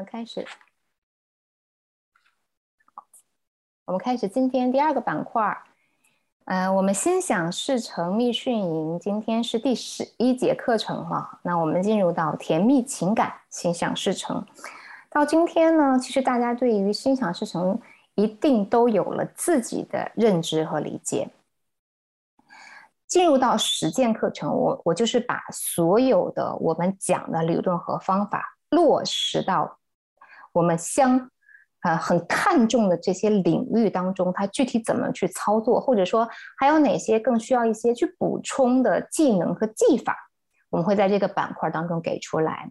们开始。我们开始今天第二个板块儿。呃，我们心想事成密训营今天是第十一节课程哈。那我们进入到甜蜜情感心想事成。到今天呢，其实大家对于心想事成一定都有了自己的认知和理解。进入到实践课程，我我就是把所有的我们讲的理论和方法落实到我们相呃很看重的这些领域当中，它具体怎么去操作，或者说还有哪些更需要一些去补充的技能和技法，我们会在这个板块当中给出来。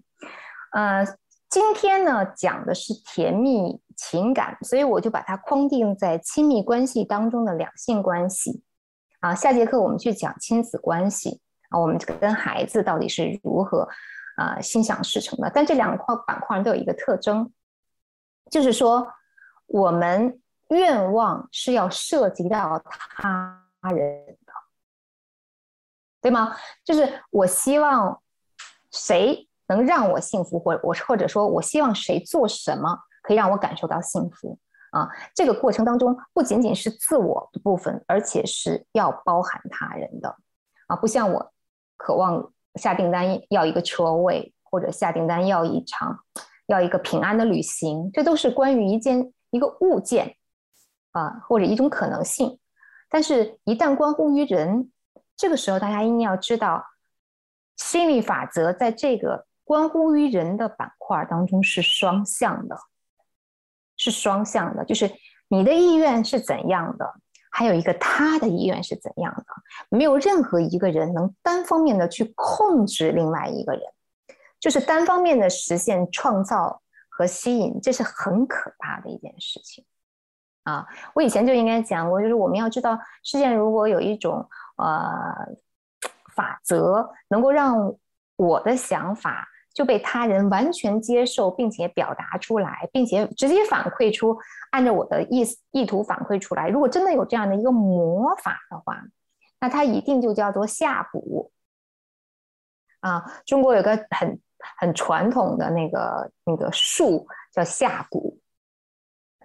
呃，今天呢讲的是甜蜜情感，所以我就把它框定在亲密关系当中的两性关系。啊，下节课我们去讲亲子关系啊，我们跟孩子到底是如何啊心想事成的？但这两块板块都有一个特征，就是说我们愿望是要涉及到他人的，对吗？就是我希望谁能让我幸福，或我或者说我希望谁做什么可以让我感受到幸福。啊，这个过程当中不仅仅是自我的部分，而且是要包含他人的。啊，不像我渴望下订单要一个车位，或者下订单要一场要一个平安的旅行，这都是关于一件一个物件啊，或者一种可能性。但是，一旦关乎于人，这个时候大家一定要知道，心理法则在这个关乎于人的板块当中是双向的。是双向的，就是你的意愿是怎样的，还有一个他的意愿是怎样的，没有任何一个人能单方面的去控制另外一个人，就是单方面的实现创造和吸引，这是很可怕的一件事情啊！我以前就应该讲过，就是我们要知道，世界如果有一种呃法则，能够让我的想法。就被他人完全接受，并且表达出来，并且直接反馈出，按照我的意思意图反馈出来。如果真的有这样的一个魔法的话，那它一定就叫做下蛊啊！中国有个很很传统的那个那个术叫下蛊，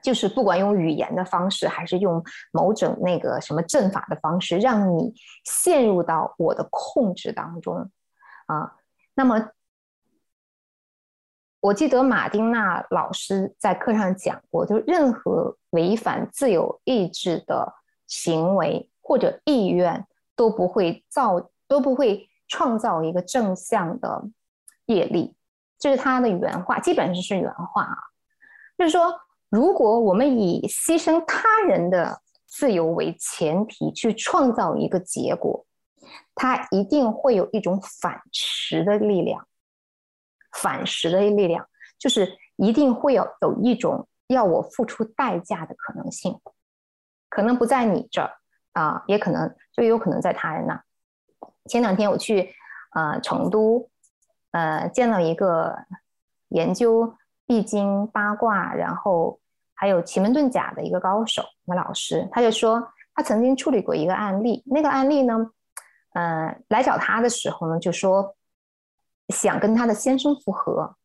就是不管用语言的方式，还是用某种那个什么阵法的方式，让你陷入到我的控制当中啊。那么。我记得马丁娜老师在课上讲过，就任何违反自由意志的行为或者意愿都不会造都不会创造一个正向的业力，这是他的原话，基本上是原话啊。就是说，如果我们以牺牲他人的自由为前提去创造一个结果，它一定会有一种反噬的力量。反噬的力量，就是一定会有有一种要我付出代价的可能性，可能不在你这儿啊，也可能就有可能在他人那。前两天我去呃成都，呃见到一个研究易经八卦，然后还有奇门遁甲的一个高手，一个老师，他就说他曾经处理过一个案例，那个案例呢，呃来找他的时候呢，就说。想跟他的先生复合，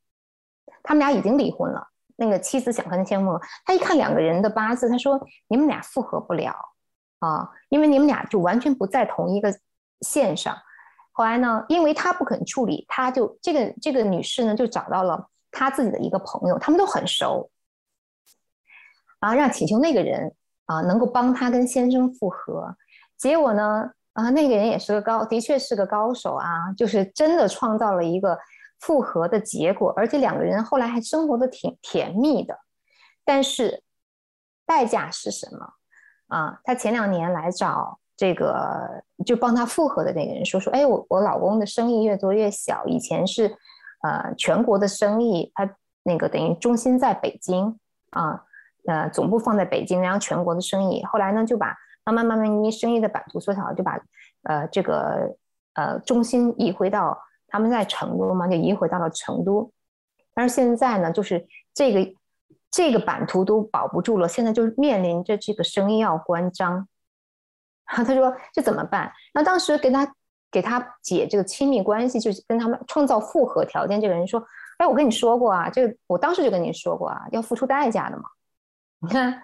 他们俩已经离婚了。那个妻子想跟他先生复合，他一看两个人的八字，他说：“你们俩复合不了啊，因为你们俩就完全不在同一个线上。”后来呢，因为他不肯处理，他就这个这个女士呢，就找到了他自己的一个朋友，他们都很熟，啊，让请求那个人啊能够帮他跟先生复合。结果呢？啊，那个人也是个高，的确是个高手啊，就是真的创造了一个复合的结果，而且两个人后来还生活的挺甜蜜的。但是代价是什么？啊，他前两年来找这个就帮他复合的那个人说说，哎，我我老公的生意越做越小，以前是呃全国的生意，他那个等于中心在北京啊，呃总部放在北京，然后全国的生意，后来呢就把。慢慢慢慢，因为生意的版图缩小了，就把呃这个呃中心移回到他们在成都嘛，就移回到了成都。但是现在呢，就是这个这个版图都保不住了，现在就面临着这个生意要关张。他说这怎么办？那当时给他给他解这个亲密关系，就是跟他们创造复合条件。这个人说哎，我跟你说过啊，这个我当时就跟你说过啊，要付出代价的嘛。你看，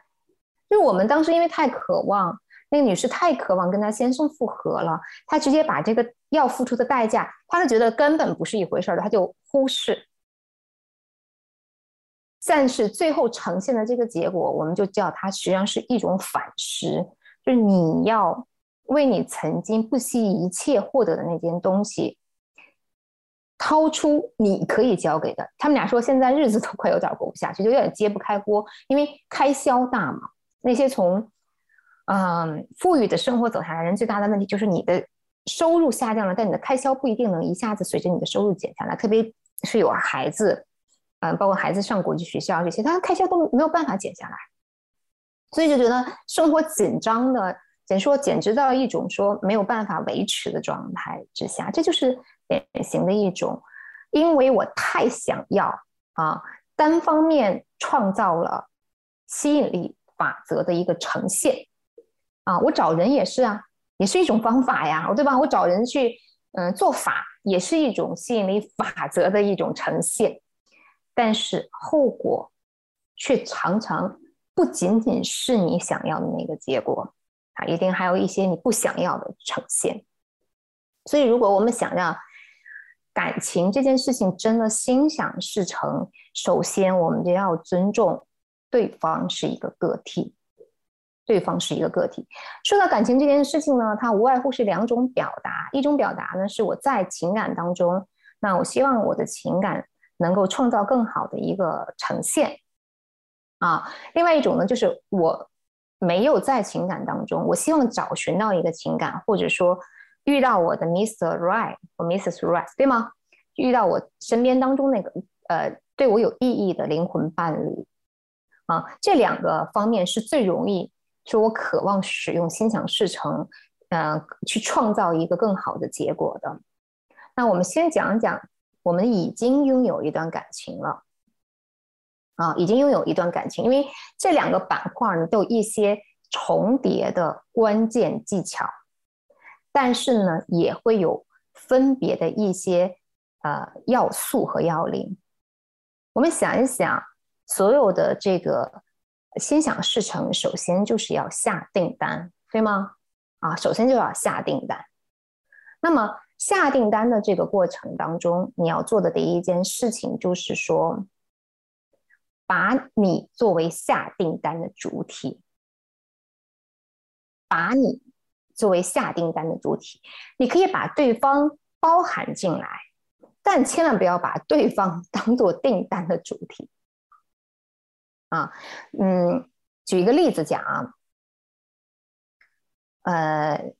就是我们当时因为太渴望，那个女士太渴望跟她先生复合了，她直接把这个要付出的代价，她就觉得根本不是一回事儿的，她就忽视。但是最后呈现的这个结果，我们就叫它实际上是一种反噬，就是你要为你曾经不惜一切获得的那件东西，掏出你可以交给的。他们俩说现在日子都快有点过不下去，就有点揭不开锅，因为开销大嘛。那些从嗯富裕的生活走下来人，最大的问题就是你的收入下降了，但你的开销不一定能一下子随着你的收入减下来，特别是有孩子。嗯，包括孩子上国际学校这些，他开销都没有办法减下来，所以就觉得生活紧张的，简说简直到一种说没有办法维持的状态之下，这就是典型的一种，因为我太想要啊，单方面创造了吸引力法则的一个呈现啊，我找人也是啊，也是一种方法呀，对吧？我找人去嗯做法，也是一种吸引力法则的一种呈现。但是后果却常常不仅仅是你想要的那个结果啊，一定还有一些你不想要的呈现。所以，如果我们想让感情这件事情真的心想事成，首先我们就要尊重对方是一个个体，对方是一个个体。说到感情这件事情呢，它无外乎是两种表达，一种表达呢是我在情感当中，那我希望我的情感。能够创造更好的一个呈现啊，另外一种呢，就是我没有在情感当中，我希望找寻到一个情感，或者说遇到我的 Mr. Right 或 Mrs. Right，对吗？遇到我身边当中那个呃对我有意义的灵魂伴侣啊，这两个方面是最容易说我渴望使用心想事成，嗯，去创造一个更好的结果的。那我们先讲讲。我们已经拥有一段感情了，啊，已经拥有一段感情，因为这两个板块呢都有一些重叠的关键技巧，但是呢也会有分别的一些呃要素和要领。我们想一想，所有的这个心想事成，首先就是要下订单，对吗？啊，首先就要下订单，那么。下订单的这个过程当中，你要做的第一件事情就是说，把你作为下订单的主体，把你作为下订单的主体，你可以把对方包含进来，但千万不要把对方 当做订单的主体。啊，嗯，举一个例子讲啊，呃，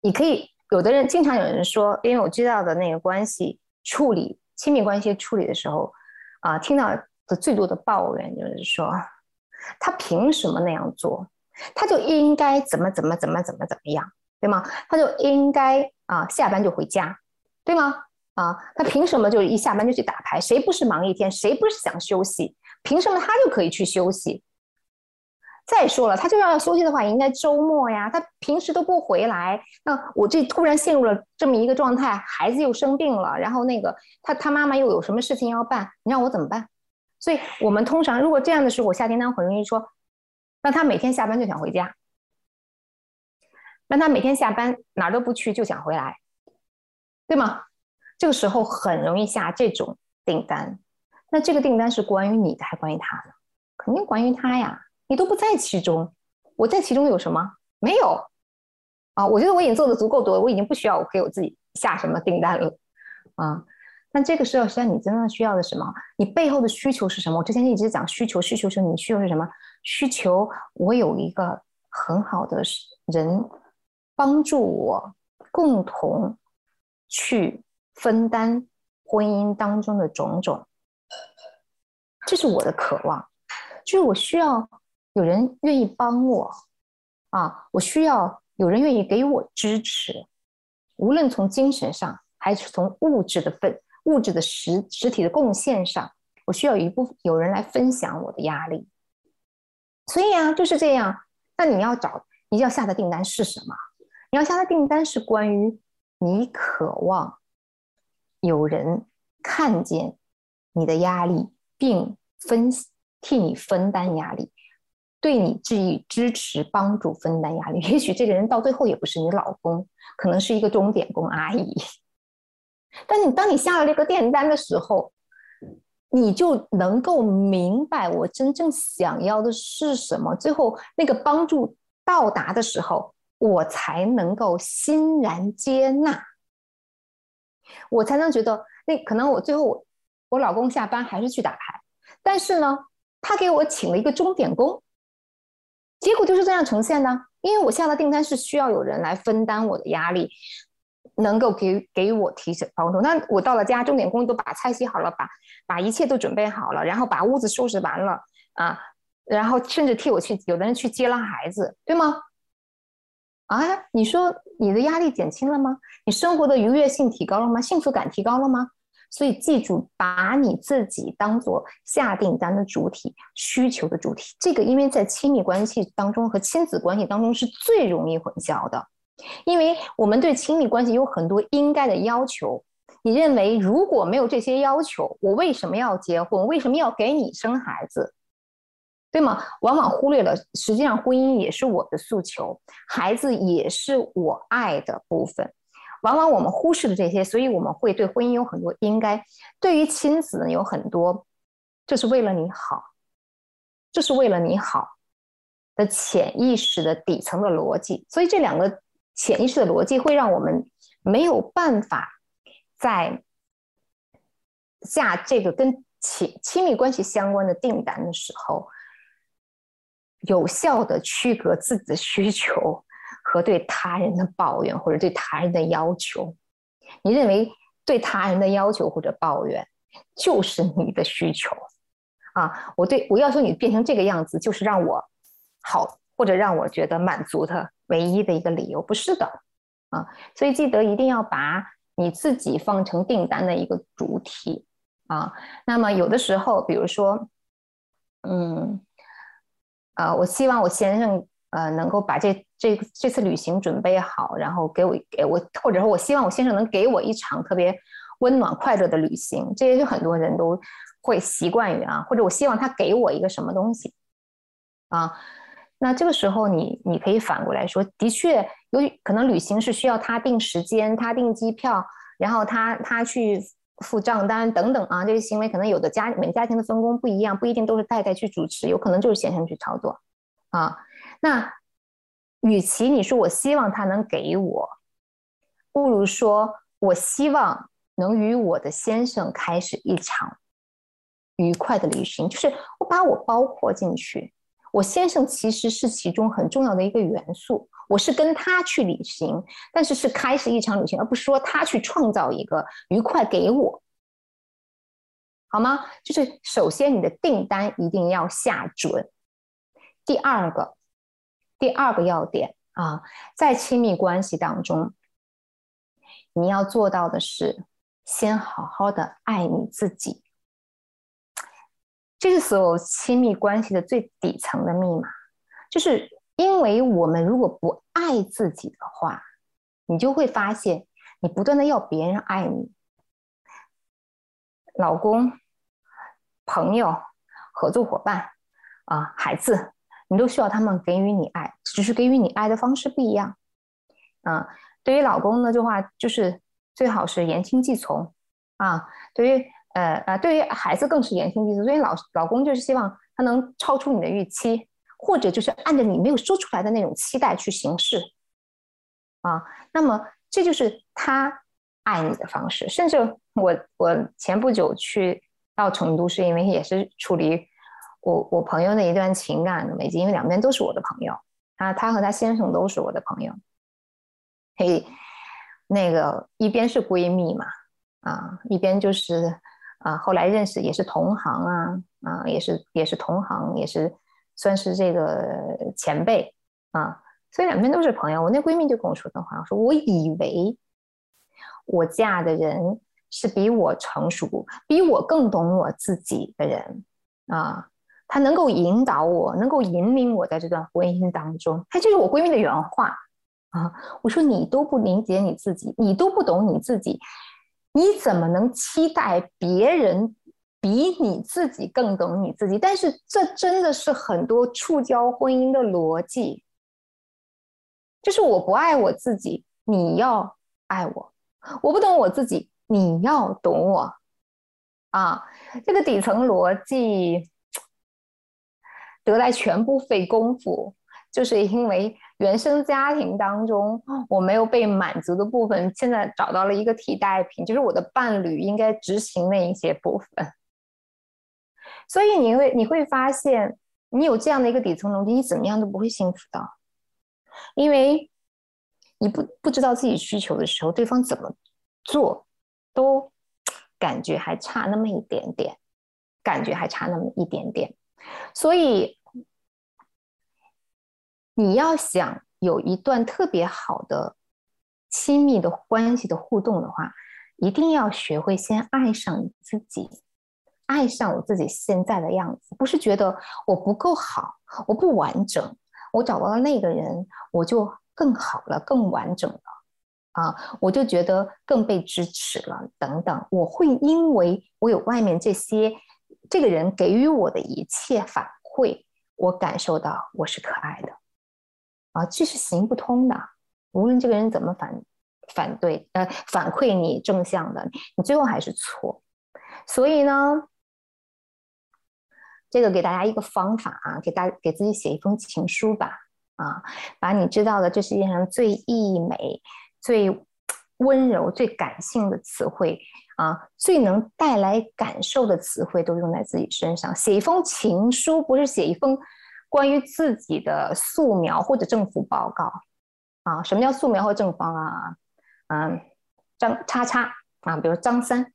你可以。有的人经常有人说，因为我知道的那个关系处理亲密关系处理的时候，啊，听到最多的抱怨就是说，他凭什么那样做？他就应该怎么怎么怎么怎么怎么样，对吗？他就应该啊下班就回家，对吗？啊，他凭什么就一下班就去打牌？谁不是忙一天？谁不是想休息？凭什么他就可以去休息？再说了，他就要休息的话，应该周末呀。他平时都不回来，那我这突然陷入了这么一个状态，孩子又生病了，然后那个他他妈妈又有什么事情要办，你让我怎么办？所以我们通常如果这样的时候，我下订单很容易说，让他每天下班就想回家，让他每天下班哪儿都不去就想回来，对吗？这个时候很容易下这种订单。那这个订单是关于你的还关于他的？肯定关于他呀。你都不在其中，我在其中有什么？没有啊！我觉得我已经做的足够多，我已经不需要我给我自己下什么订单了啊。那这个时候，实际上你真正需要的什么？你背后的需求是什么？我之前一直讲需求，需求是你需求是什么？需求我有一个很好的人帮助我，共同去分担婚姻当中的种种，这是我的渴望，就是我需要。有人愿意帮我啊！我需要有人愿意给我支持，无论从精神上还是从物质的份、物质的实实体的贡献上，我需要有一部有人来分享我的压力。所以啊，就是这样。那你要找你要下的订单是什么？你要下的订单是关于你渴望有人看见你的压力，并分替你分担压力，对你给予支持、帮助、分担压力。也许这个人到最后也不是你老公，可能是一个钟点工阿姨。但你当你下了这个订单的时候，你就能够明白我真正想要的是什么。最后那个帮助到达的时候，我才能够欣然接纳，我才能觉得那可能我最后我我老公下班还是去打牌，但是呢，他给我请了一个钟点工，结果就是这样呈现的。因为我下了订单是需要有人来分担我的压力。能够给给我提醒帮助。那我到了家，钟点工都把菜洗好了，把把一切都准备好了，然后把屋子收拾完了啊，然后甚至替我去，有的人去接了孩子，对吗？啊，你说你的压力减轻了吗？你生活的愉悦性提高了吗？幸福感提高了吗？所以记住，把你自己当做下订单的主体、需求的主体。这个因为在亲密关系当中和亲子关系当中是最容易混淆的。因为我们对亲密关系有很多应该的要求，你认为如果没有这些要求，我为什么要结婚？为什么要给你生孩子？对吗？往往忽略了，实际上婚姻也是我的诉求，孩子也是我爱的部分。往往我们忽视了这些，所以我们会对婚姻有很多应该，对于亲子呢有很多，这是为了你好，这是为了你好的潜意识的底层的逻辑。所以这两个。潜意识的逻辑会让我们没有办法在下这个跟亲亲密关系相关的订单的时候，有效的区隔自己的需求和对他人的抱怨或者对他人的要求。你认为对他人的要求或者抱怨就是你的需求啊？我对我要求你变成这个样子，就是让我好或者让我觉得满足的。唯一的一个理由不是的，啊，所以记得一定要把你自己放成订单的一个主体啊。那么有的时候，比如说，嗯，呃，我希望我先生呃能够把这这这次旅行准备好，然后给我给我，或者说我希望我先生能给我一场特别温暖快乐的旅行。这也是很多人都会习惯于啊，或者我希望他给我一个什么东西啊。那这个时候，你你可以反过来说，的确，有可能旅行是需要他定时间，他订机票，然后他他去付账单等等啊，这些行为可能有的家每个家庭的分工不一样，不一定都是太太去主持，有可能就是先生去操作啊。那与其你说我希望他能给我，不如说我希望能与我的先生开始一场愉快的旅行，就是我把我包括进去。我先生其实是其中很重要的一个元素，我是跟他去旅行，但是是开始一场旅行，而不是说他去创造一个愉快给我，好吗？就是首先你的订单一定要下准。第二个，第二个要点啊，在亲密关系当中，你要做到的是先好好的爱你自己。这是所有亲密关系的最底层的密码，就是因为我们如果不爱自己的话，你就会发现你不断的要别人爱你，老公、朋友、合作伙伴啊、孩子，你都需要他们给予你爱，只是给予你爱的方式不一样。啊，对于老公呢，这话就是最好是言听计从啊，对于。呃啊，对于孩子更是言听计从，所以老老公就是希望他能超出你的预期，或者就是按照你没有说出来的那种期待去行事，啊，那么这就是他爱你的方式。甚至我我前不久去到成都，是因为也是处理我我朋友的一段情感的危机，因为两边都是我的朋友，啊，他和他先生都是我的朋友，嘿，那个一边是闺蜜嘛，啊，一边就是。啊，后来认识也是同行啊，啊，也是也是同行，也是算是这个前辈啊，所以两边都是朋友。我那闺蜜就跟我说的话，说我以为我嫁的人是比我成熟、比我更懂我自己的人啊，他能够引导我，能够引领我在这段婚姻当中。他就是我闺蜜的原话啊。我说你都不理解你自己，你都不懂你自己。你怎么能期待别人比你自己更懂你自己。但是这真的是很多触礁婚姻的逻辑，就是我不爱我自己，你要爱我；我不懂我自己，你要懂我。啊，这个底层逻辑 得来全不费功夫，就是因为原生家庭当中我没有被满足的部分，现在找到了一个替代品，就是我的伴侣应该执行那一些部分。所以你会你会发现，你有这样的一个底层逻辑，你怎么样都不会幸福的，因为你不不知道自己需求的时候，对方怎么做都。感觉还差那么一点点，感觉还差那么一点点，所以你要想有一段特别好的亲密的关系的互动的话，一定要学会先爱上你自己，爱上我自己现在的样子，不是觉得我不够好，我不完整，我找到了那个人，我就更好了，更完整了。啊，我就觉得更被支持了，等等，我会因为我有外面这些这个人给予我的一切反馈，我感受到我是可爱的，啊，这是行不通的。无论这个人怎么反反对，呃，反馈你正向的，你最后还是错。所以呢，这个给大家一个方法啊，给大给自己写一封情书吧，啊，把你知道的这世界上最溢美。最温柔、最感性的词汇啊，最能带来感受的词汇，都用在自己身上。写一封情书，不是写一封关于自己的素描或者政府报告啊。什么叫素描或正方啊？嗯，张叉叉啊，比如张三，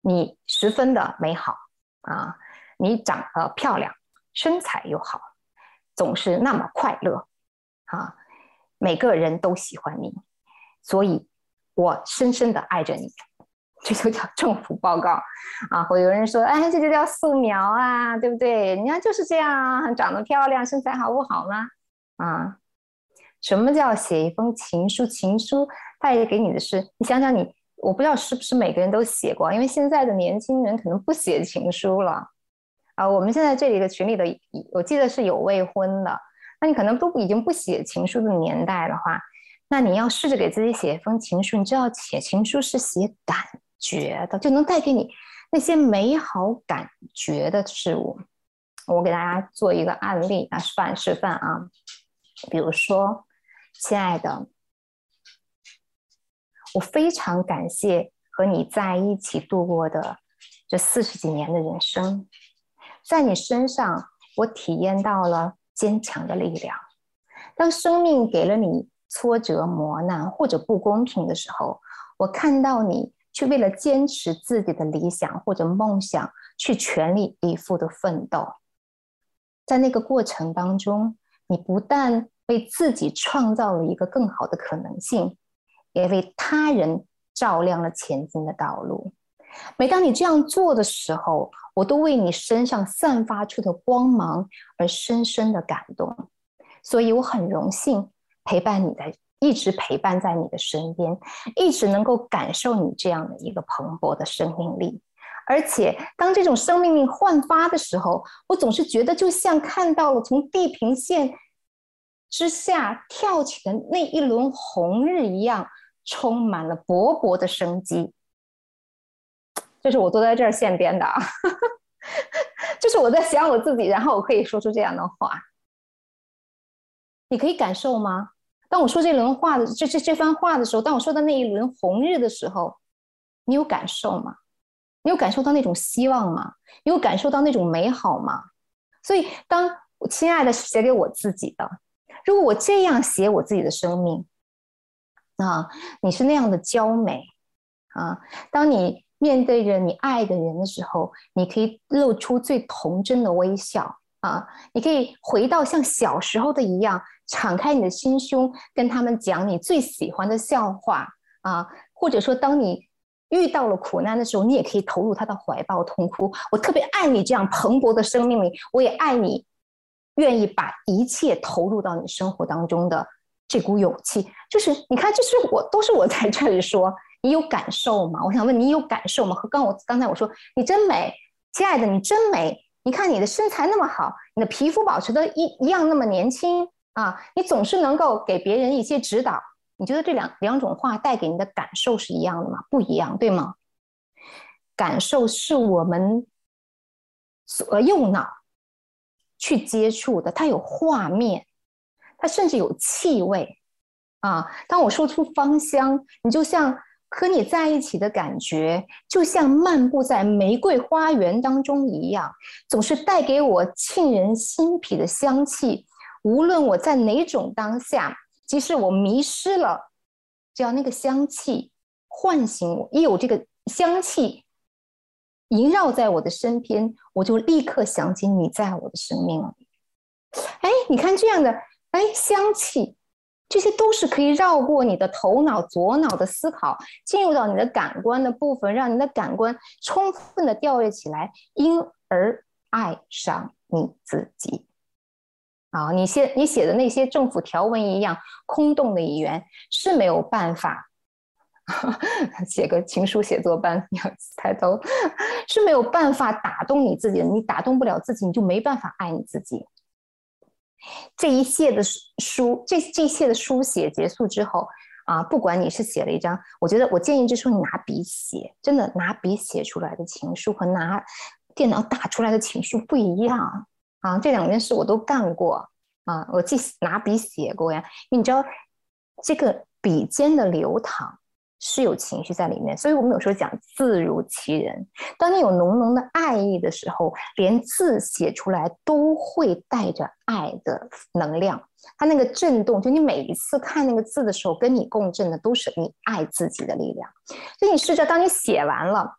你十分的美好啊，你长得漂亮，身材又好，总是那么快乐啊，每个人都喜欢你。所以，我深深的爱着你，这就叫 政府报告啊！会有人说，哎，这就叫素描啊，对不对？人家就是这样啊，长得漂亮，身材好不好吗？啊，什么叫写一封情书？情书带给你的是，你想想你，我不知道是不是每个人都写过，因为现在的年轻人可能不写情书了啊。我们现在这里的群里的，我记得是有未婚的，那你可能都已经不写情书的年代的话。那你要试着给自己写一封情书，你知道写情书是写感觉的，就能带给你那些美好感觉的事物。我给大家做一个案例啊，示范示范啊。比如说，亲爱的，我非常感谢和你在一起度过的这四十几年的人生，在你身上我体验到了坚强的力量。当生命给了你。挫折、磨难或者不公平的时候，我看到你去为了坚持自己的理想或者梦想去全力以赴的奋斗，在那个过程当中，你不但为自己创造了一个更好的可能性，也为他人照亮了前进的道路。每当你这样做的时候，我都为你身上散发出的光芒而深深的感动，所以我很荣幸。陪伴你在，一直陪伴在你的身边，一直能够感受你这样的一个蓬勃的生命力。而且，当这种生命力焕发的时候，我总是觉得就像看到了从地平线之下跳起的那一轮红日一样，充满了勃勃的生机。这是我坐在这儿现编的啊，这是我在想我自己，然后我可以说出这样的话。你可以感受吗？当我说这轮话的这这这番话的时候，当我说到那一轮红日的时候，你有感受吗？你有感受到那种希望吗？你有感受到那种美好吗？所以，当亲爱的写给我自己的，如果我这样写我自己的生命，啊，你是那样的娇美啊！当你面对着你爱的人的时候，你可以露出最童真的微笑啊！你可以回到像小时候的一样。敞开你的心胸，跟他们讲你最喜欢的笑话啊，或者说，当你遇到了苦难的时候，你也可以投入他的怀抱痛哭。我特别爱你这样蓬勃的生命力，我也爱你，愿意把一切投入到你生活当中的这股勇气。就是你看，这是我都是我在这里说，你有感受吗？我想问你有感受吗？和刚我刚才我说你真美，亲爱的你真美，你看你的身材那么好，你的皮肤保持的一一样那么年轻啊，你总是能够给别人一些指导。你觉得这两两种话带给你的感受是一样的吗？不一样，对吗？感受是我们所右脑去接触的，它有画面，它甚至有气味啊。当我说出芳香，你就像和你在一起的感觉，就像漫步在玫瑰花园当中一样，总是带给我沁人心脾的香气。无论我在哪种当下。即使我迷失了，只要那个香气唤醒我，一有这个香气萦绕在我的身边，我就立刻想起你在我的生命里。哎，你看这样的，哎，香气，这些都是可以绕过你的头脑、左脑的思考，进入到你的感官的部分，让你的感官充分的调阅起来，因而爱上你自己。啊，你写你写的那些政府条文一样空洞的语言是没有办法 写个情书写作班，抬头 是没有办法打动你自己的。你打动不了自己，你就没办法爱你自己。这一切的书，这这一切的书写结束之后啊，不管你是写了一张，我觉得我建议就是说你拿笔写，真的拿笔写出来的情书和拿电脑打出来的情书不一样。啊，这两件事我都干过啊，我既拿笔写过呀。你知道，这个笔尖的流淌是有情绪在里面，所以我们有时候讲字如其人。当你有浓浓的爱意的时候，连字写出来都会带着爱的能量。它那个震动，就你每一次看那个字的时候，跟你共振的都是你爱自己的力量。所以你试着，当你写完了，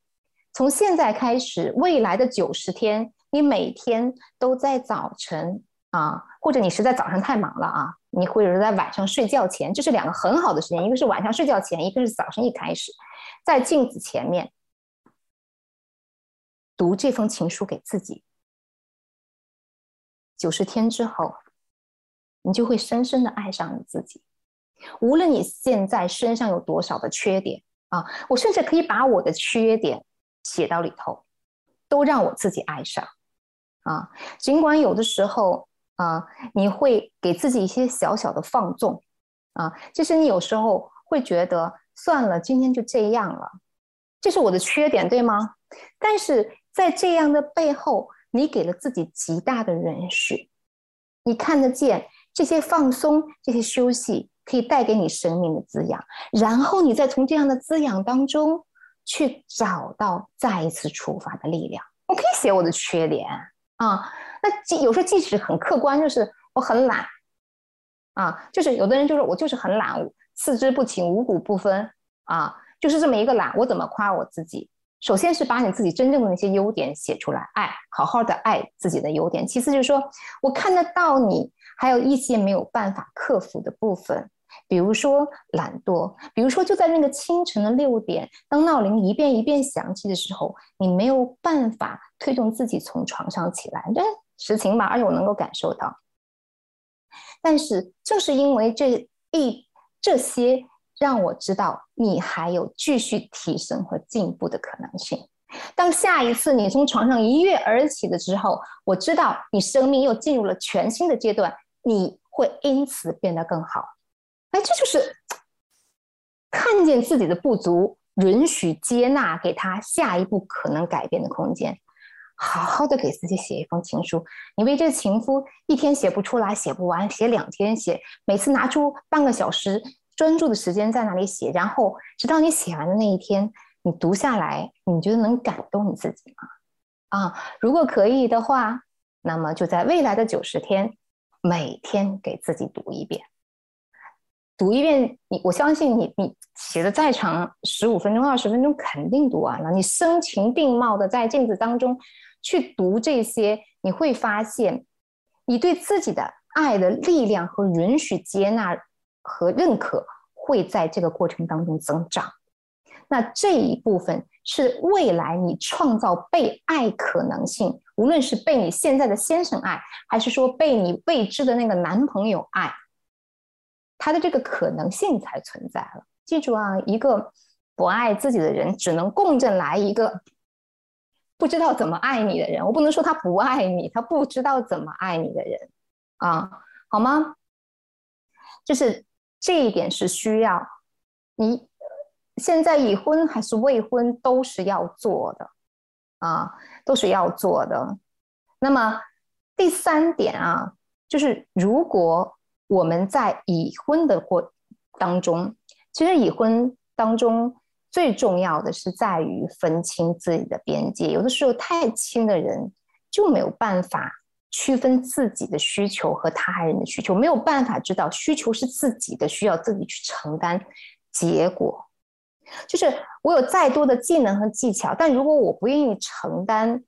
从现在开始，未来的九十天。你每天都在早晨啊，或者你实在早上太忙了啊，你或者是在晚上睡觉前，这是两个很好的时间，一个是晚上睡觉前，一个是早晨一开始，在镜子前面读这封情书给自己。九十天之后，你就会深深的爱上你自己。无论你现在身上有多少的缺点啊，我甚至可以把我的缺点写到里头，都让我自己爱上。啊，尽管有的时候啊，你会给自己一些小小的放纵，啊，其实你有时候会觉得算了，今天就这样了，这是我的缺点，对吗？但是在这样的背后，你给了自己极大的允许，你看得见这些放松、这些休息可以带给你生命的滋养，然后你再从这样的滋养当中去找到再一次出发的力量。我可以写我的缺点。啊，那即有时候即使很客观，就是我很懒，啊，就是有的人就是我就是很懒，四肢不勤，五谷不分，啊，就是这么一个懒。我怎么夸我自己？首先是把你自己真正的那些优点写出来，爱，好好的爱自己的优点。其次就是说我看得到你还有一些没有办法克服的部分。比如说懒惰，比如说就在那个清晨的六点，当闹铃一遍一遍响起的时候，你没有办法推动自己从床上起来，这实情吧，而且我能够感受到。但是正是因为这一这些，让我知道你还有继续提升和进步的可能性。当下一次你从床上一跃而起的时候，我知道你生命又进入了全新的阶段，你会因此变得更好。哎，这就是看见自己的不足，允许接纳，给他下一步可能改变的空间。好好的给自己写一封情书。你为这情夫一天写不出来，写不完，写两天写，每次拿出半个小时专注的时间在那里写，然后直到你写完的那一天，你读下来，你觉得能感动你自己吗？啊，如果可以的话，那么就在未来的九十天，每天给自己读一遍。读一遍，你我相信你，你写的再长，十五分钟、二十分钟肯定读完了。你声情并茂的在镜子当中去读这些，你会发现，你对自己的爱的力量和允许、接纳和认可会在这个过程当中增长。那这一部分是未来你创造被爱可能性，无论是被你现在的先生爱，还是说被你未知的那个男朋友爱。他的这个可能性才存在了。记住啊，一个不爱自己的人，只能共振来一个不知道怎么爱你的人。我不能说他不爱你，他不知道怎么爱你的人啊，好吗？就是这一点是需要你现在已婚还是未婚都是要做的啊，都是要做的。那么第三点啊，就是如果我们在已婚的过当中，其实已婚当中最重要的是在于分清自己的边界。有的时候太亲的人就没有办法区分自己的需求和他人的需求，没有办法知道需求是自己的，需要自己去承担。结果就是我有再多的技能和技巧，但如果我不愿意承担。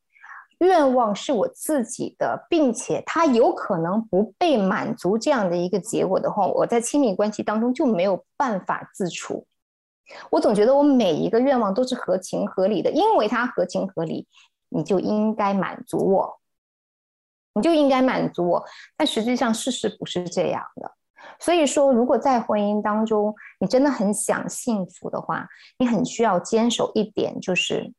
愿望是我自己的，并且它有可能不被满足，这样的一个结果的话，我在亲密关系当中就没有办法自处。我总觉得我每一个愿望都是合情合理的，因为它合情合理，你就应该满足我，你就应该满足我。但实际上事实不是这样的。所以说，如果在婚姻当中你真的很想幸福的话，你很需要坚守一点，就是。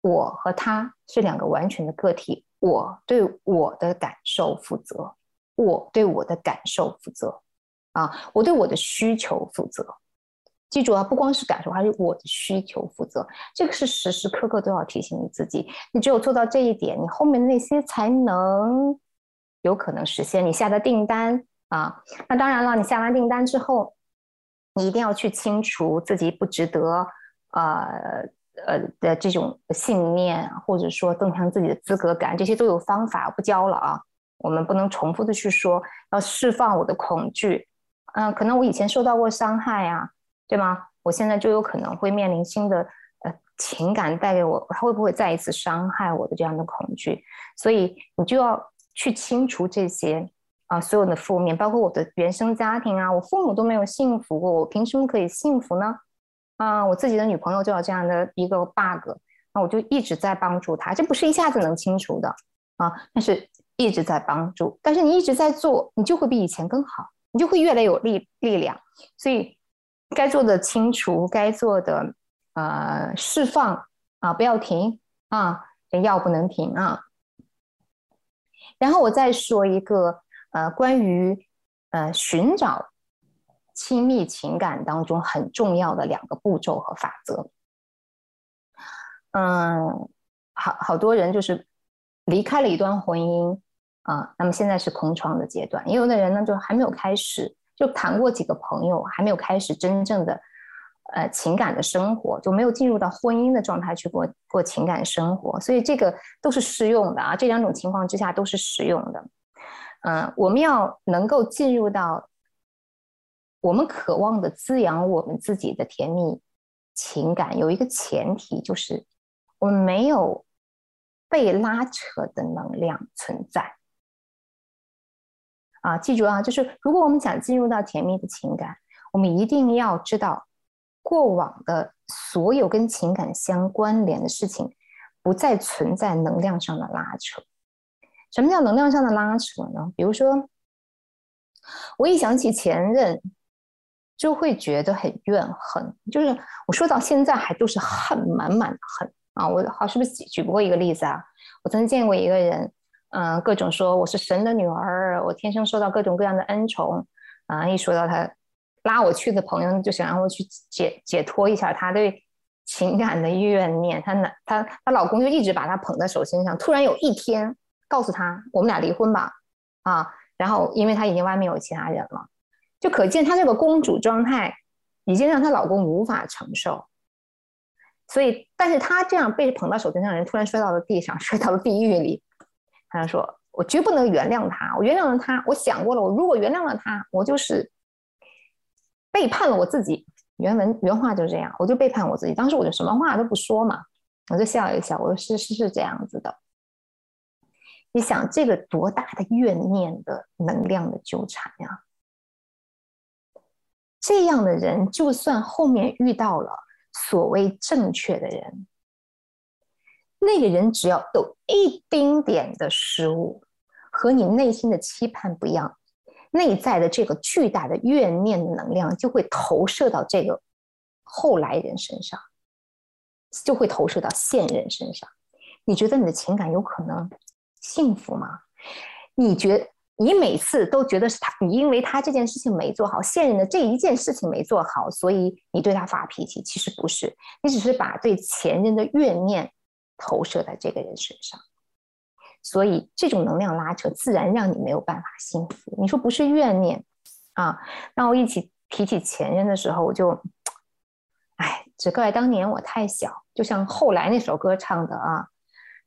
我和他是两个完全的个体，我对我的感受负责，我对我的感受负责，啊，我对我的需求负责。记住啊，不光是感受，还是我的需求负责。这个是时时刻刻都要提醒你自己。你只有做到这一点，你后面的那些才能有可能实现。你下的订单啊，那当然了，你下完订单之后，你一定要去清除自己不值得，呃。呃的这种信念，或者说增强自己的资格感，这些都有方法，不教了啊。我们不能重复的去说，要释放我的恐惧。嗯，可能我以前受到过伤害啊，对吗？我现在就有可能会面临新的呃情感带给我，会不会再一次伤害我的这样的恐惧？所以你就要去清除这些啊所有的负面，包括我的原生家庭啊，我父母都没有幸福过，我凭什么可以幸福呢？啊，我自己的女朋友就有这样的一个 bug，那我就一直在帮助她，这不是一下子能清除的啊，但是一直在帮助，但是你一直在做，你就会比以前更好，你就会越来越有力力量。所以该做的清除，该做的呃释放啊，不要停啊，药不能停啊。然后我再说一个呃关于呃寻找。亲密情感当中很重要的两个步骤和法则，嗯，好好多人就是离开了一段婚姻啊，那么现在是空窗的阶段。也有的人呢，就还没有开始，就谈过几个朋友，还没有开始真正的呃情感的生活，就没有进入到婚姻的状态去过过情感生活。所以这个都是适用的啊，这两种情况之下都是适用的。嗯，我们要能够进入到。我们渴望的滋养我们自己的甜蜜情感，有一个前提，就是我们没有被拉扯的能量存在。啊，记住啊，就是如果我们想进入到甜蜜的情感，我们一定要知道过往的所有跟情感相关联的事情，不再存在能量上的拉扯。什么叫能量上的拉扯呢？比如说，我一想起前任。就会觉得很怨恨，就是我说到现在还都是恨满满的恨啊！我好是不是举举不过一个例子啊？我曾经见过一个人，嗯，各种说我是神的女儿，我天生受到各种各样的恩宠啊！一说到他拉我去的朋友，就想让我去解解脱一下他对情感的怨念。她男她她老公就一直把她捧在手心上，突然有一天告诉她我们俩离婚吧啊！然后因为她已经外面有其他人了。就可见她这个公主状态已经让她老公无法承受，所以，但是她这样被捧到手心上的人突然摔到了地上，摔到了地狱里。他说：“我绝不能原谅他，我原谅了他，我想过了，我如果原谅了他，我就是背叛了我自己。”原文原话就是这样，我就背叛我自己。当时我就什么话都不说嘛，我就笑一笑，我说：“是是是这样子的。”你想这个多大的怨念的能量的纠缠呀？这样的人，就算后面遇到了所谓正确的人，那个人只要有一丁点的失误，和你内心的期盼不一样，内在的这个巨大的怨念的能量就会投射到这个后来人身上，就会投射到现任身上。你觉得你的情感有可能幸福吗？你觉你每次都觉得是他，你因为他这件事情没做好，现任的这一件事情没做好，所以你对他发脾气。其实不是，你只是把对前任的怨念投射在这个人身上，所以这种能量拉扯自然让你没有办法幸福。你说不是怨念啊？那我一起提起前任的时候，我就，哎，只怪当年我太小，就像后来那首歌唱的啊，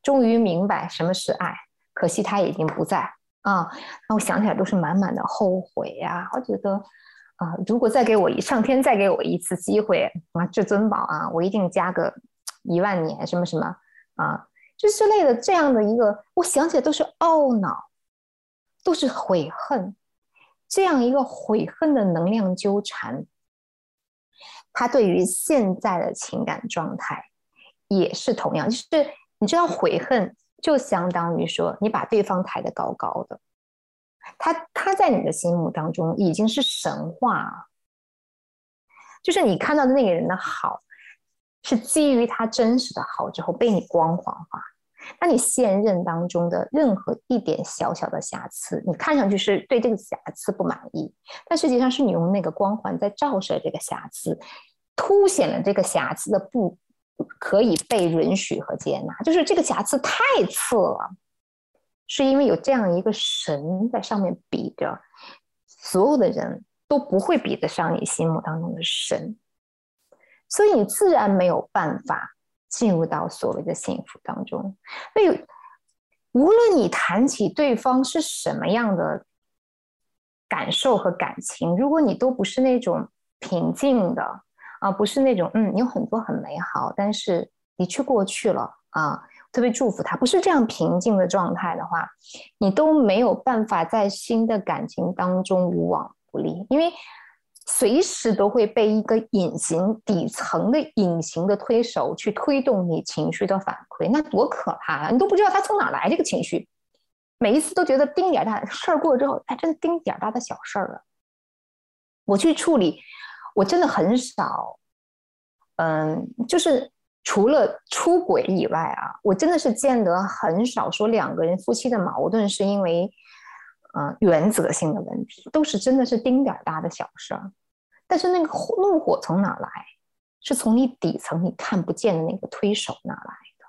终于明白什么是爱，可惜他已经不在。啊，那我想起来都是满满的后悔呀！我觉得，啊，如果再给我一上天再给我一次机会啊，至尊宝啊，我一定加个一万年什么什么啊，就之类的这样的一个，我想起来都是懊恼，都是悔恨，这样一个悔恨的能量纠缠，他对于现在的情感状态也是同样，就是你知道悔恨。就相当于说，你把对方抬得高高的，他他在你的心目当中已经是神话，就是你看到的那个人的好，是基于他真实的好之后被你光环化。那你现任当中的任何一点小小的瑕疵，你看上去是对这个瑕疵不满意，但实际上是你用那个光环在照射这个瑕疵，凸显了这个瑕疵的不。可以被允许和接纳，就是这个瑕疵太次了，是因为有这样一个神在上面比着，所有的人都不会比得上你心目当中的神，所以你自然没有办法进入到所谓的幸福当中。所以，无论你谈起对方是什么样的感受和感情，如果你都不是那种平静的。啊，不是那种，嗯，有很多很美好，但是的确过去了啊。特别祝福他，不是这样平静的状态的话，你都没有办法在新的感情当中无往不利，因为随时都会被一个隐形底层的隐形的推手去推动你情绪的反馈，那多可怕啊！你都不知道他从哪来这个情绪，每一次都觉得丁点大事儿过了之后，哎，真的丁点大的小事儿了，我去处理。我真的很少，嗯，就是除了出轨以外啊，我真的是见得很少说两个人夫妻的矛盾是因为，嗯，原则性的问题，都是真的是丁点儿大的小事儿。但是那个怒火从哪来？是从你底层你看不见的那个推手哪来的？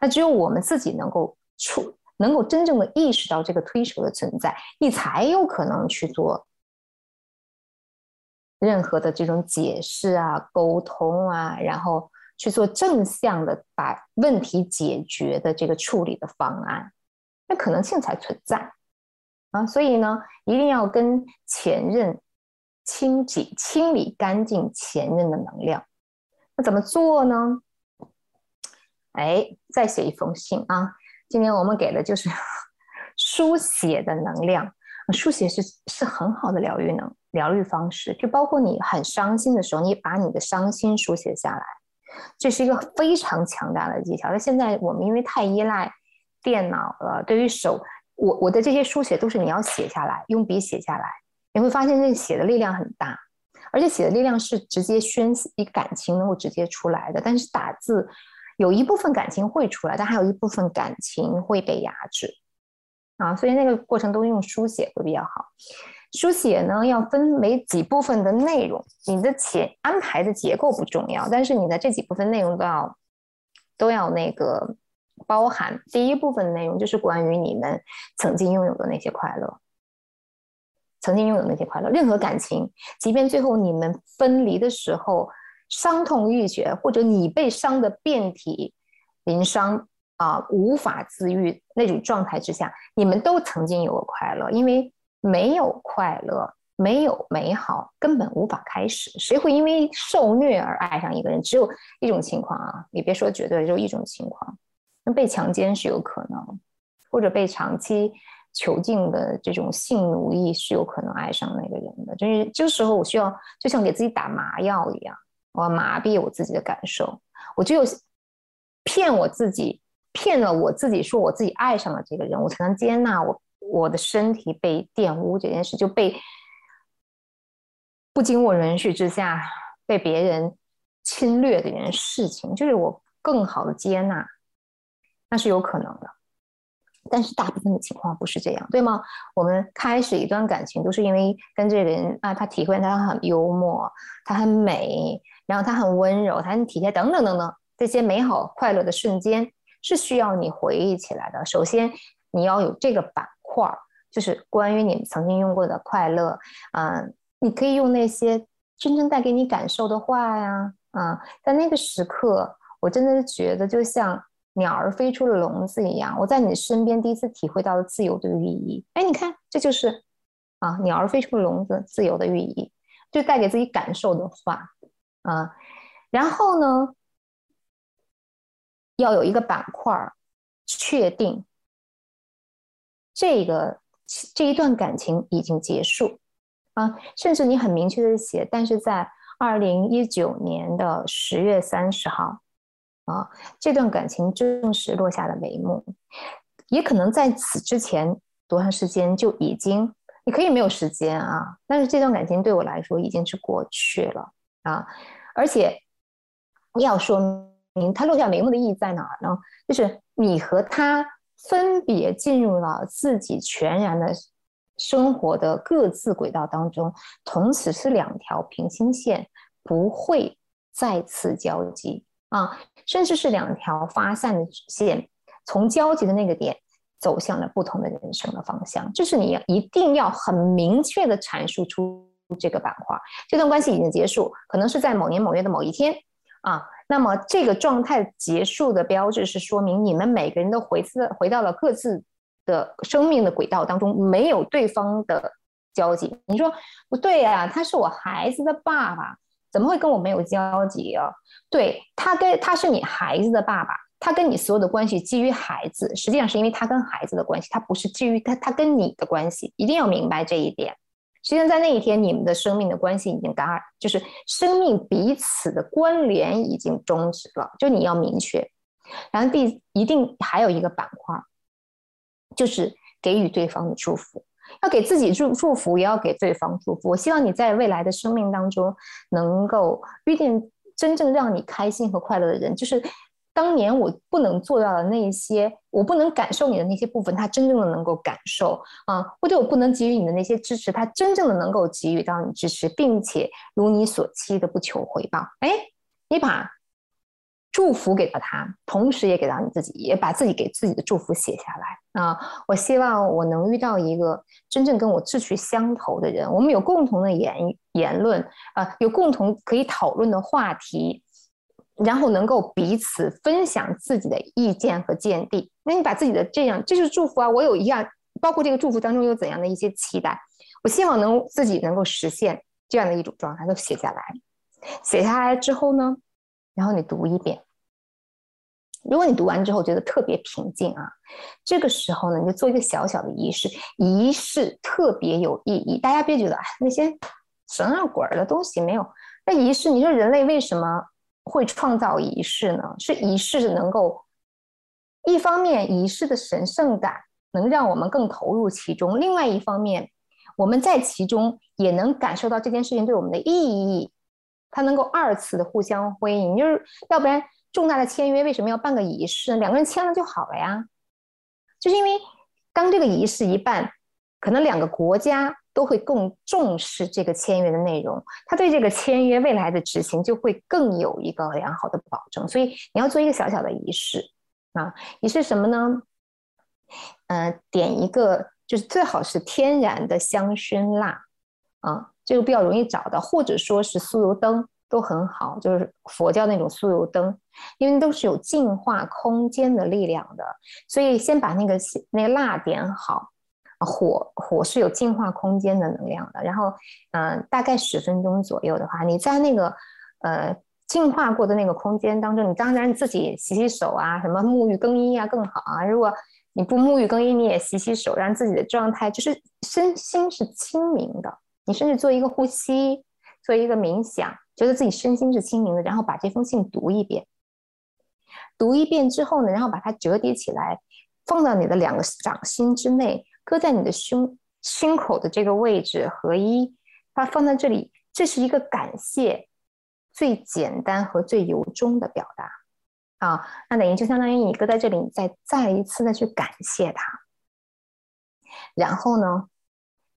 那只有我们自己能够出，能够真正的意识到这个推手的存在，你才有可能去做。任何的这种解释啊、沟通啊，然后去做正向的把问题解决的这个处理的方案，那可能性才存在啊。所以呢，一定要跟前任清洗、清理干净前任的能量。那怎么做呢？哎，再写一封信啊！今天我们给的就是 书写的能量，书写是是很好的疗愈能。疗愈方式就包括你很伤心的时候，你把你的伤心书写下来，这是一个非常强大的技巧。那现在我们因为太依赖电脑了，对于手，我我的这些书写都是你要写下来，用笔写下来，你会发现这写的力量很大，而且写的力量是直接宣泄感情能够直接出来的。但是打字有一部分感情会出来，但还有一部分感情会被压制啊，所以那个过程都用书写会比较好。书写呢，要分为几部分的内容，你的前安排的结构不重要，但是你的这几部分内容都要都要那个包含。第一部分内容就是关于你们曾经拥有的那些快乐，曾经拥有那些快乐，任何感情，即便最后你们分离的时候伤痛欲绝，或者你被伤的遍体鳞伤啊，无法自愈那种状态之下，你们都曾经有过快乐，因为。没有快乐，没有美好，根本无法开始。谁会因为受虐而爱上一个人？只有一种情况啊，你别说绝对，只有一种情况，那被强奸是有可能，或者被长期囚禁的这种性奴役是有可能爱上那个人的。就是这时候，我需要就像给自己打麻药一样，我要麻痹我自己的感受，我只有骗我自己，骗了我自己，说我自己爱上了这个人，我才能接纳我。我的身体被玷污这件事就被不经我允许之下被别人侵略的一件事情，就是我更好的接纳，那是有可能的。但是大部分的情况不是这样，对吗？我们开始一段感情都是因为跟这个人啊，他体会他很幽默，他很美，然后他很温柔，他很体贴，等等等等，这些美好快乐的瞬间是需要你回忆起来的。首先，你要有这个板块儿，就是关于你曾经用过的快乐，嗯，你可以用那些真正带给你感受的话呀，啊，在那个时刻，我真的觉得就像。鸟儿飞出了笼子一样，我在你身边第一次体会到了自由的寓意。哎，你看，这就是啊，鸟儿飞出了笼子，自由的寓意，就带给自己感受的话啊。然后呢，要有一个板块确定这个这一段感情已经结束啊，甚至你很明确的写，但是在二零一九年的十月三十号。啊，这段感情正式落下了帷幕，也可能在此之前多长时间就已经，你可以没有时间啊，但是这段感情对我来说已经是过去了啊，而且要说明它落下帷幕的意义在哪儿呢？就是你和他分别进入了自己全然的生活的各自轨道当中，从此是两条平行线，不会再次交集。啊，甚至是两条发散的线，从交集的那个点走向了不同的人生的方向。这是你要一定要很明确的阐述出这个板块。这段关系已经结束，可能是在某年某月的某一天啊。那么这个状态结束的标志是说明你们每个人都回自回到了各自的生命的轨道当中，没有对方的交集。你说不对呀，他是我孩子的爸爸。怎么会跟我没有交集啊？对他跟他是你孩子的爸爸，他跟你所有的关系基于孩子，实际上是因为他跟孩子的关系，他不是基于他他跟你的关系，一定要明白这一点。实际上在那一天，你们的生命的关系已经戛，就是生命彼此的关联已经终止了，就你要明确。然后第一定还有一个板块，就是给予对方的祝福。要给自己祝祝福，也要给对方祝福。我希望你在未来的生命当中，能够遇见真正让你开心和快乐的人。就是当年我不能做到的那些，我不能感受你的那些部分，他真正的能够感受啊；或者我不能给予你的那些支持，他真正的能够给予到你支持，并且如你所期的不求回报。哎，你把。祝福给了他，同时也给到你自己，也把自己给自己的祝福写下来啊！我希望我能遇到一个真正跟我志趣相投的人，我们有共同的言言论啊，有共同可以讨论的话题，然后能够彼此分享自己的意见和见地。那你把自己的这样，这就是祝福啊！我有一样，包括这个祝福当中有怎样的一些期待，我希望能自己能够实现这样的一种状态，都写下来。写下来之后呢？然后你读一遍，如果你读完之后觉得特别平静啊，这个时候呢，你就做一个小小的仪式，仪式特别有意义。大家别觉得哎，那些神啊鬼儿的东西没有。那仪式，你说人类为什么会创造仪式呢？是仪式能够一方面仪式的神圣感能让我们更投入其中，另外一方面我们在其中也能感受到这件事情对我们的意义。它能够二次的互相辉映，就是要不然重大的签约为什么要办个仪式？两个人签了就好了呀。就是因为当这个仪式一办，可能两个国家都会更重视这个签约的内容，他对这个签约未来的执行就会更有一个良好的保证。所以你要做一个小小的仪式啊，仪式什么呢？嗯，点一个就是最好是天然的香薰蜡啊。这个比较容易找到，或者说是酥油灯都很好，就是佛教那种酥油灯，因为都是有净化空间的力量的。所以先把那个那个蜡点好，火火是有净化空间的能量的。然后，嗯，大概十分钟左右的话，你在那个呃净化过的那个空间当中，你当然自己洗洗手啊，什么沐浴更衣啊更好啊。如果你不沐浴更衣，你也洗洗手，让自己的状态就是身心是清明的。你甚至做一个呼吸，做一个冥想，觉得自己身心是清明的，然后把这封信读一遍。读一遍之后呢，然后把它折叠起来，放到你的两个掌心之内，搁在你的胸胸口的这个位置合一。它放在这里，这是一个感谢最简单和最由衷的表达啊。那等于就相当于你搁在这里，你再再一次的去感谢他，然后呢，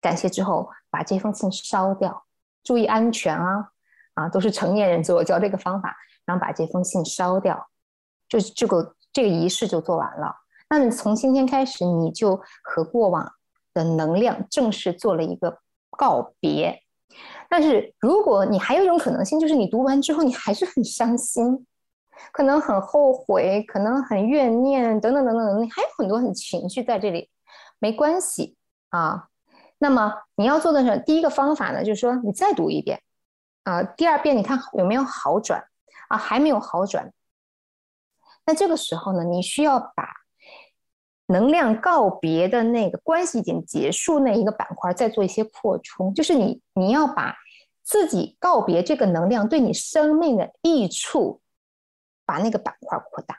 感谢之后把这封信烧掉，注意安全啊啊，都是成年人做我教这个方法，然后把这封信烧掉，就这个这个仪式就做完了。那你从今天开始，你就和过往的能量正式做了一个告别。但是如果你还有一种可能性，就是你读完之后你还是很伤心，可能很后悔，可能很怨念等等等等，你还有很多很情绪在这里，没关系啊。那么你要做的是第一个方法呢，就是说你再读一遍啊，第二遍你看有没有好转啊？还没有好转，那这个时候呢，你需要把。能量告别的那个关系已经结束那一个板块，再做一些扩充，就是你你要把自己告别这个能量对你生命的益处，把那个板块扩大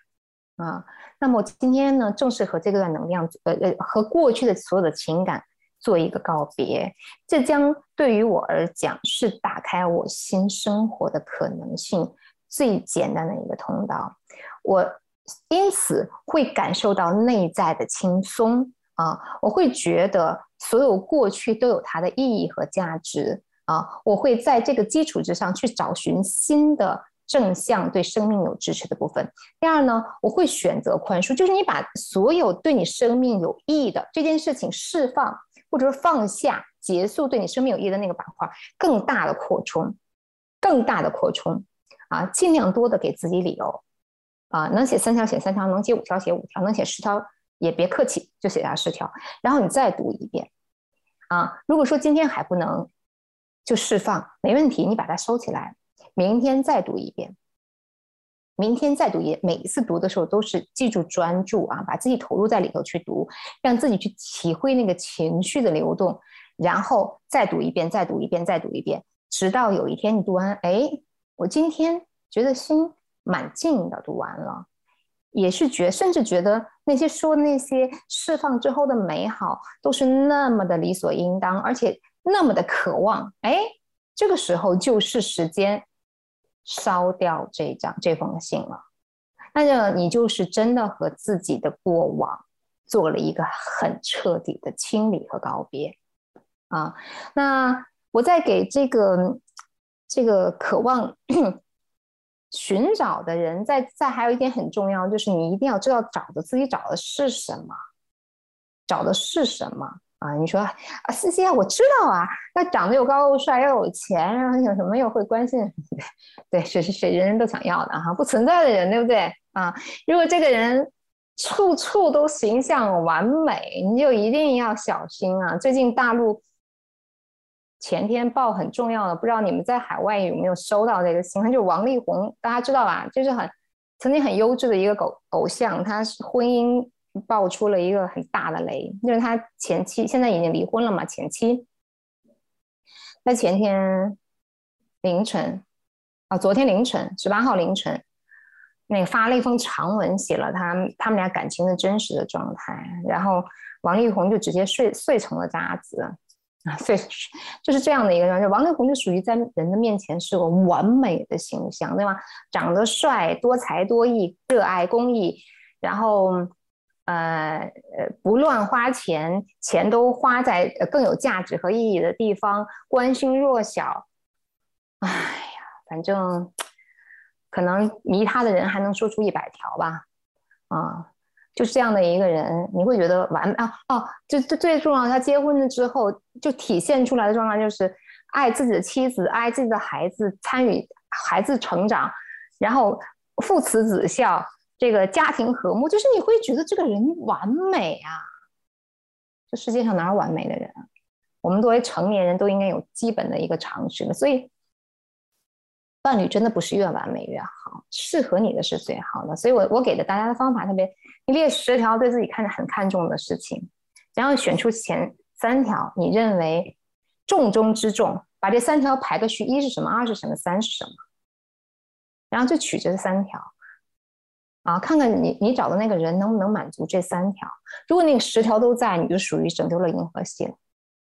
啊。那么今天呢，正式和这段能量，呃呃，和过去的所有的情感做一个告别，这将对于我而讲是打开我新生活的可能性最简单的一个通道。我。因此会感受到内在的轻松啊！我会觉得所有过去都有它的意义和价值啊！我会在这个基础之上去找寻新的正向对生命有支持的部分。第二呢，我会选择宽恕，就是你把所有对你生命有益的这件事情释放，或者放下、结束对你生命有益的那个板块，更大的扩充，更大的扩充啊！尽量多的给自己理由。啊，能写三条写三条，能写五条写五条，能写十条也别客气，就写下十条。然后你再读一遍。啊，如果说今天还不能，就释放，没问题，你把它收起来，明天再读一遍。明天再读一，每一次读的时候都是记住专注啊，把自己投入在里头去读，让自己去体会那个情绪的流动，然后再读一遍，再读一遍，再读一遍，直到有一天你读完，哎，我今天觉得心。蛮静的，读完了，也是觉，甚至觉得那些说那些释放之后的美好，都是那么的理所应当，而且那么的渴望。哎，这个时候就是时间烧掉这张这封信了。那就你就是真的和自己的过往做了一个很彻底的清理和告别啊。那我在给这个这个渴望。寻找的人，在在还有一点很重要，就是你一定要知道找的自己找的是什么，找的是什么啊？你说啊，思思啊，我知道啊，那长得又高又帅又有钱，然后有什么又会关心，对，谁谁谁人人都想要的哈，不存在的人，对不对啊？如果这个人处处都形象完美，你就一定要小心啊！最近大陆。前天报很重要的，不知道你们在海外有没有收到这个新闻？就是王力宏，大家知道吧？就是很曾经很优质的一个偶偶像，他婚姻爆出了一个很大的雷，就是他前妻现在已经离婚了嘛？前妻在前天凌晨啊，昨天凌晨十八号凌晨，那个发了一封长文，写了他他们俩感情的真实的状态，然后王力宏就直接碎碎成了渣子。啊，碎 就是这样的一个人，就王力宏就属于在人的面前是个完美的形象，对吗？长得帅，多才多艺，热爱公益，然后呃不乱花钱，钱都花在更有价值和意义的地方，关心弱小。哎呀，反正可能迷他的人还能说出一百条吧，啊。就是这样的一个人，你会觉得完啊哦，就最最重要，他结婚了之后就体现出来的状态就是爱自己的妻子，爱自己的孩子，参与孩子成长，然后父慈子孝，这个家庭和睦，就是你会觉得这个人完美啊！这世界上哪有完美的人啊？我们作为成年人都应该有基本的一个常识的，所以。伴侣真的不是越完美越好，适合你的是最好的。所以，我我给的大家的方法特别，你列十条对自己看着很看重的事情，然后选出前三条你认为重中之重，把这三条排个序：一是什么，二是什么，三是什么，然后就取这三条啊，看看你你找的那个人能不能满足这三条。如果那个十条都在，你就属于拯救了银河系了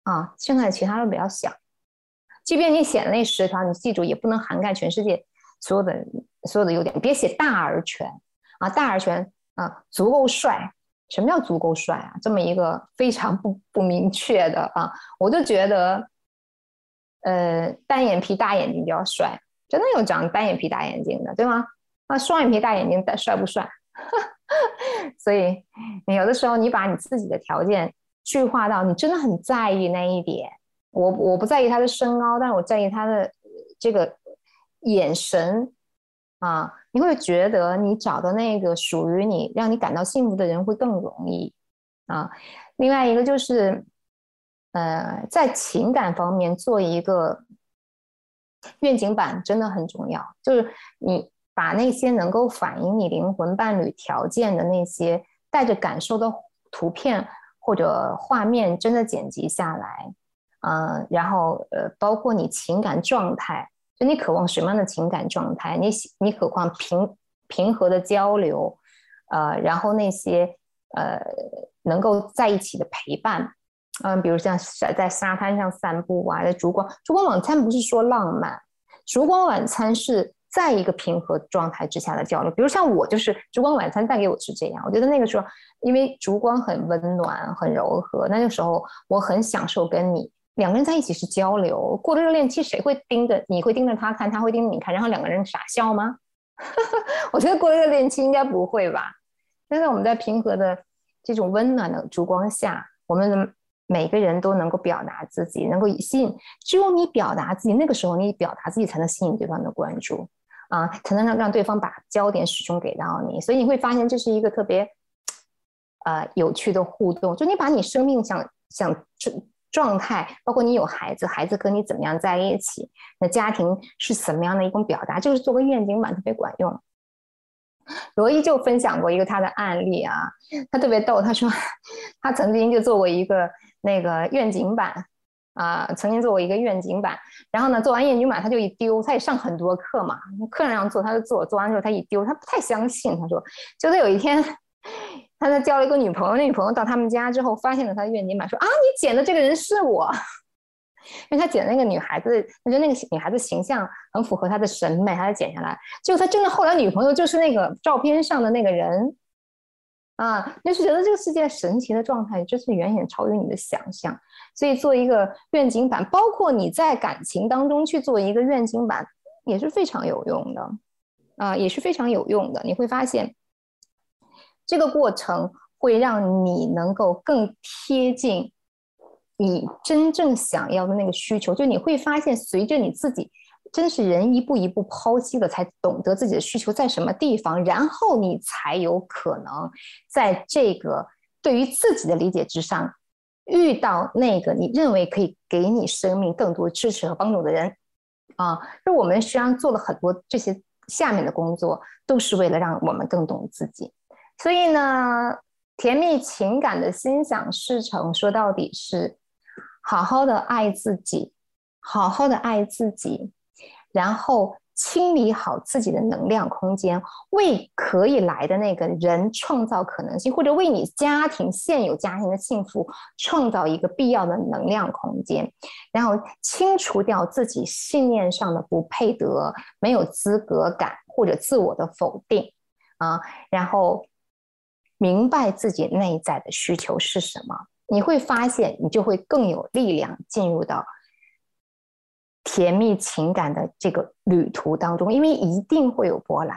啊。剩下其他都比较小。即便你写的那十条，你记住也不能涵盖全世界所有的所有的优点，别写大而全啊，大而全啊，足够帅。什么叫足够帅啊？这么一个非常不不明确的啊，我就觉得，呃，单眼皮大眼睛比较帅，真的有长单眼皮大眼睛的，对吗？啊，双眼皮大眼睛帅不帅？所以，有的时候你把你自己的条件具化到你真的很在意那一点，我我不在意他的身高，但是我在意他的这个眼神啊，你会觉得你找到那个属于你让你感到幸福的人会更容易啊。另外一个就是，呃，在情感方面做一个愿景板真的很重要，就是你。把那些能够反映你灵魂伴侣条件的那些带着感受的图片或者画面，真的剪辑下来，嗯，然后呃，包括你情感状态，就你渴望什么样的情感状态，你你渴望平平和的交流，呃，然后那些呃能够在一起的陪伴，嗯，比如像在沙滩上散步啊，在烛光烛光晚餐不是说浪漫，烛光晚餐是。在一个平和状态之下的交流，比如像我就是烛光晚餐带给我是这样，我觉得那个时候因为烛光很温暖很柔和，那个时候我很享受跟你两个人在一起是交流。过了热恋期，谁会盯着你会盯着他看，他会盯着你看，然后两个人傻笑吗？我觉得过了热恋期应该不会吧。但是我们在平和的这种温暖的烛光下，我们每个人都能够表达自己，能够吸引。只有你表达自己，那个时候你表达自己才能吸引对方的关注。啊，才能让让对方把焦点始终给到你，所以你会发现这是一个特别，呃，有趣的互动。就你把你生命想想状状态，包括你有孩子，孩子和你怎么样在一起，那家庭是什么样的一种表达，就是做个愿景板特别管用。罗伊就分享过一个他的案例啊，他特别逗，他说 他曾经就做过一个那个愿景板。啊，曾经做过一个愿景板，然后呢，做完愿景板他就一丢，他也上很多课嘛，课上让做他就做，做完之后他一丢，他不太相信，他说，就他有一天，他在交了一个女朋友，那女朋友到他们家之后，发现了他的愿景板，说啊，你剪的这个人是我，因为他剪的那个女孩子，他觉得那个女孩子形象很符合他的审美，他就剪下来，结果他真的后来女朋友就是那个照片上的那个人。啊，就是觉得这个世界神奇的状态，就是远远超越你的想象。所以做一个愿景板，包括你在感情当中去做一个愿景板，也是非常有用的。啊，也是非常有用的。你会发现，这个过程会让你能够更贴近你真正想要的那个需求。就你会发现，随着你自己。真是人一步一步剖析了，才懂得自己的需求在什么地方，然后你才有可能在这个对于自己的理解之上，遇到那个你认为可以给你生命更多支持和帮助的人啊。就我们实际上做了很多这些下面的工作，都是为了让我们更懂自己。所以呢，甜蜜情感的心想事成，说到底是好好的爱自己，好好的爱自己。然后清理好自己的能量空间，为可以来的那个人创造可能性，或者为你家庭现有家庭的幸福创造一个必要的能量空间。然后清除掉自己信念上的不配得、没有资格感或者自我的否定啊。然后明白自己内在的需求是什么，你会发现你就会更有力量进入到。甜蜜情感的这个旅途当中，因为一定会有波澜，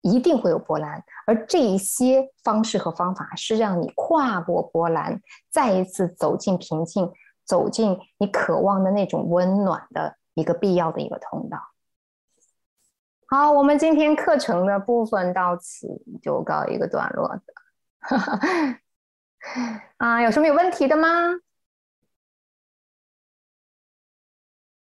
一定会有波澜，而这一些方式和方法是让你跨过波澜，再一次走进平静，走进你渴望的那种温暖的一个必要的一个通道。好，我们今天课程的部分到此就告一个段落的。啊，有什么有问题的吗？